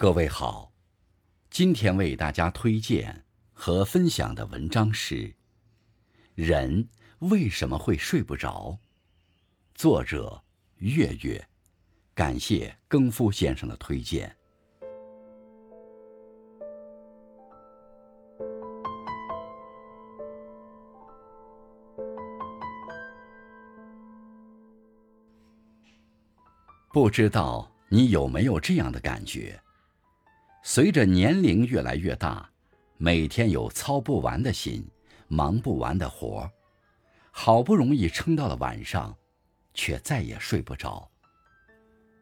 各位好，今天为大家推荐和分享的文章是《人为什么会睡不着》，作者月月，感谢更夫先生的推荐。不知道你有没有这样的感觉？随着年龄越来越大，每天有操不完的心，忙不完的活好不容易撑到了晚上，却再也睡不着。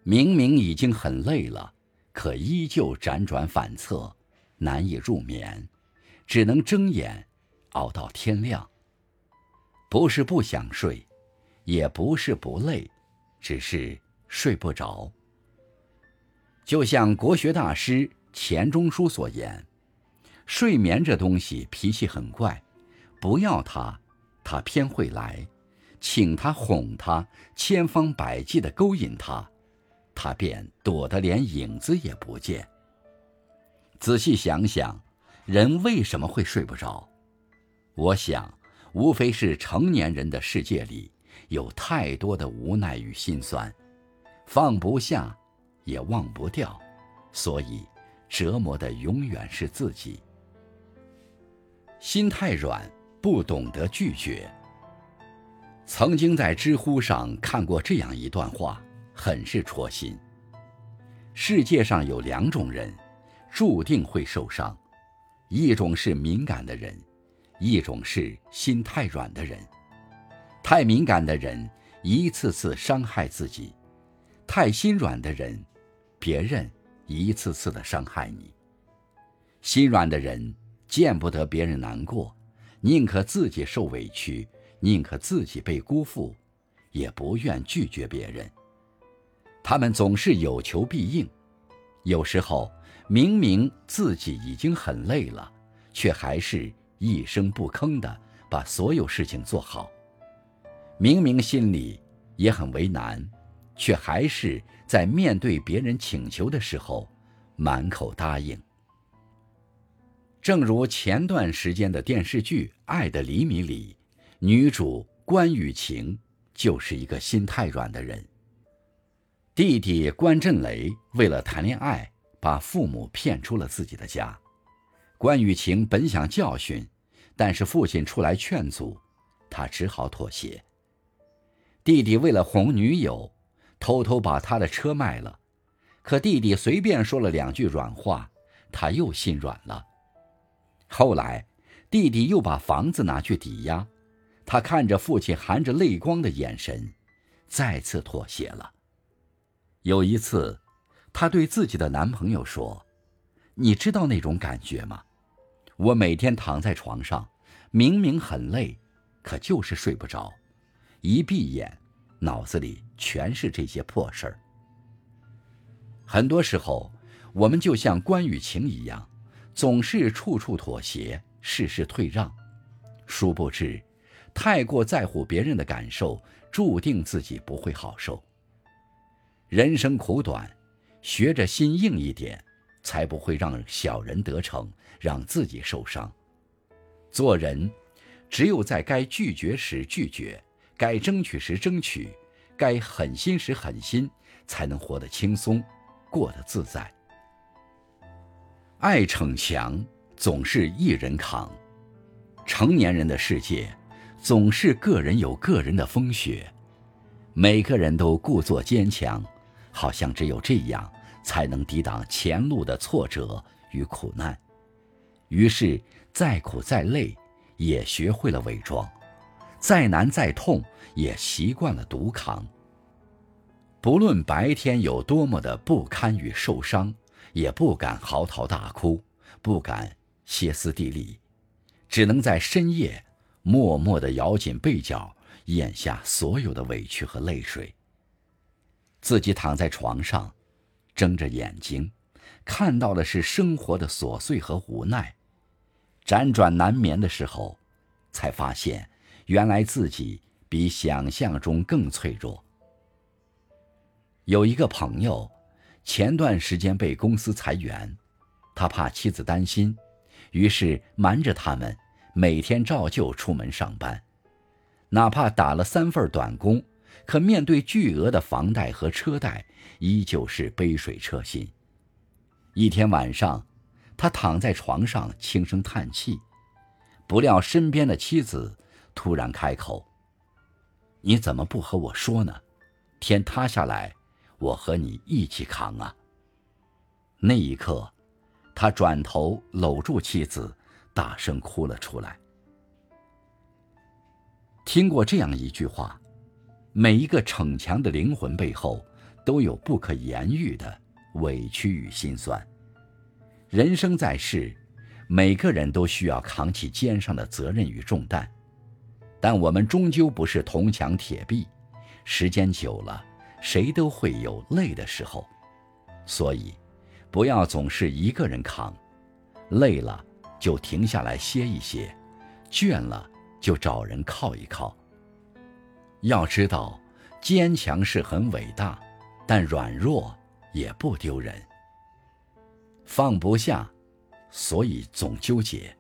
明明已经很累了，可依旧辗转反侧，难以入眠，只能睁眼熬到天亮。不是不想睡，也不是不累，只是睡不着。就像国学大师。钱钟书所言：“睡眠这东西脾气很怪，不要它，它偏会来；请它哄它，千方百计的勾引它，它便躲得连影子也不见。”仔细想想，人为什么会睡不着？我想，无非是成年人的世界里有太多的无奈与心酸，放不下，也忘不掉，所以。折磨的永远是自己，心太软，不懂得拒绝。曾经在知乎上看过这样一段话，很是戳心。世界上有两种人，注定会受伤，一种是敏感的人，一种是心太软的人。太敏感的人一次次伤害自己，太心软的人，别人。一次次的伤害你，心软的人见不得别人难过，宁可自己受委屈，宁可自己被辜负，也不愿拒绝别人。他们总是有求必应，有时候明明自己已经很累了，却还是一声不吭的把所有事情做好。明明心里也很为难。却还是在面对别人请求的时候，满口答应。正如前段时间的电视剧《爱的厘米》里，女主关雨晴就是一个心太软的人。弟弟关震雷为了谈恋爱，把父母骗出了自己的家。关雨晴本想教训，但是父亲出来劝阻，他只好妥协。弟弟为了哄女友。偷偷把他的车卖了，可弟弟随便说了两句软话，他又心软了。后来，弟弟又把房子拿去抵押，他看着父亲含着泪光的眼神，再次妥协了。有一次，他对自己的男朋友说：“你知道那种感觉吗？我每天躺在床上，明明很累，可就是睡不着，一闭眼。”脑子里全是这些破事儿。很多时候，我们就像关雨晴一样，总是处处妥协，事事退让。殊不知，太过在乎别人的感受，注定自己不会好受。人生苦短，学着心硬一点，才不会让小人得逞，让自己受伤。做人，只有在该拒绝时拒绝。该争取时争取，该狠心时狠心，才能活得轻松，过得自在。爱逞强总是一人扛，成年人的世界总是个人有个人的风雪，每个人都故作坚强，好像只有这样才能抵挡前路的挫折与苦难。于是，再苦再累，也学会了伪装。再难再痛，也习惯了独扛。不论白天有多么的不堪与受伤，也不敢嚎啕大哭，不敢歇斯底里，只能在深夜默默地咬紧被角，咽下所有的委屈和泪水。自己躺在床上，睁着眼睛，看到的是生活的琐碎和无奈，辗转难眠的时候，才发现。原来自己比想象中更脆弱。有一个朋友，前段时间被公司裁员，他怕妻子担心，于是瞒着他们，每天照旧出门上班，哪怕打了三份短工，可面对巨额的房贷和车贷，依旧是杯水车薪。一天晚上，他躺在床上轻声叹气，不料身边的妻子突然开口：“你怎么不和我说呢？天塌下来。”我和你一起扛啊！那一刻，他转头搂住妻子，大声哭了出来。听过这样一句话：每一个逞强的灵魂背后，都有不可言喻的委屈与心酸。人生在世，每个人都需要扛起肩上的责任与重担，但我们终究不是铜墙铁壁，时间久了。谁都会有累的时候，所以不要总是一个人扛，累了就停下来歇一歇，倦了就找人靠一靠。要知道，坚强是很伟大，但软弱也不丢人。放不下，所以总纠结。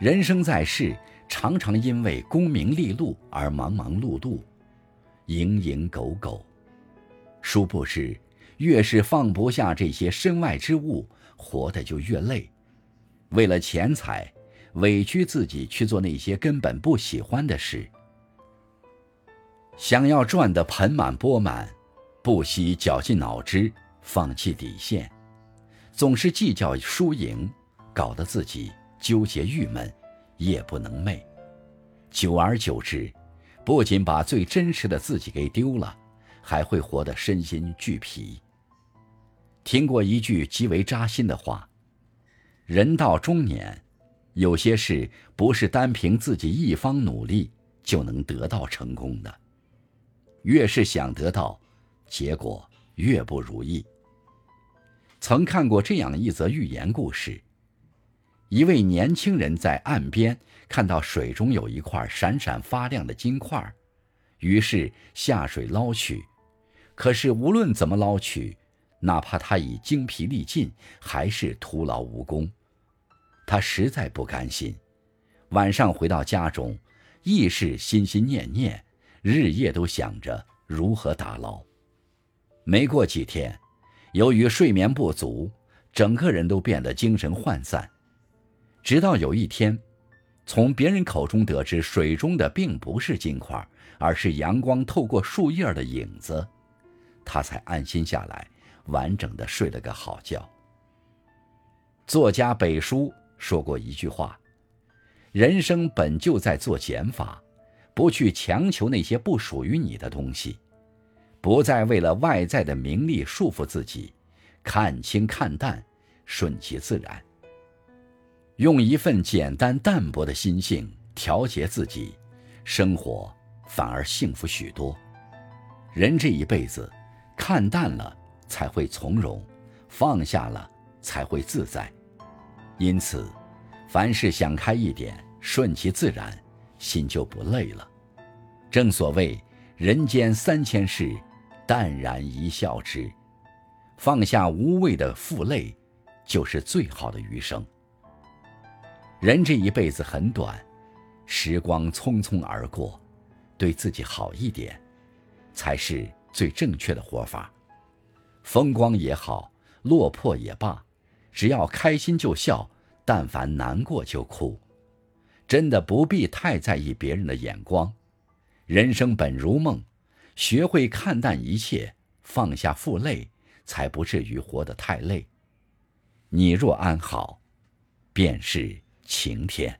人生在世，常常因为功名利禄而忙忙碌碌，蝇营狗苟。殊不知，越是放不下这些身外之物，活得就越累。为了钱财，委屈自己去做那些根本不喜欢的事。想要赚得盆满钵满，不惜绞尽脑汁，放弃底线，总是计较输赢，搞得自己纠结郁闷，夜不能寐。久而久之，不仅把最真实的自己给丢了。还会活得身心俱疲。听过一句极为扎心的话：“人到中年，有些事不是单凭自己一方努力就能得到成功的。越是想得到，结果越不如意。”曾看过这样一则寓言故事：一位年轻人在岸边看到水中有一块闪闪发亮的金块，于是下水捞取。可是无论怎么捞取，哪怕他已精疲力尽，还是徒劳无功。他实在不甘心，晚上回到家中，亦是心心念念，日夜都想着如何打捞。没过几天，由于睡眠不足，整个人都变得精神涣散。直到有一天，从别人口中得知水中的并不是金块，而是阳光透过树叶的影子。他才安心下来，完整的睡了个好觉。作家北叔说过一句话：“人生本就在做减法，不去强求那些不属于你的东西，不再为了外在的名利束缚自己，看清看淡，顺其自然。用一份简单淡泊的心性调节自己，生活反而幸福许多。人这一辈子。”看淡了，才会从容；放下了，才会自在。因此，凡事想开一点，顺其自然，心就不累了。正所谓“人间三千事，淡然一笑之”。放下无谓的负累，就是最好的余生。人这一辈子很短，时光匆匆而过，对自己好一点，才是。最正确的活法，风光也好，落魄也罢，只要开心就笑，但凡难过就哭，真的不必太在意别人的眼光。人生本如梦，学会看淡一切，放下负累，才不至于活得太累。你若安好，便是晴天。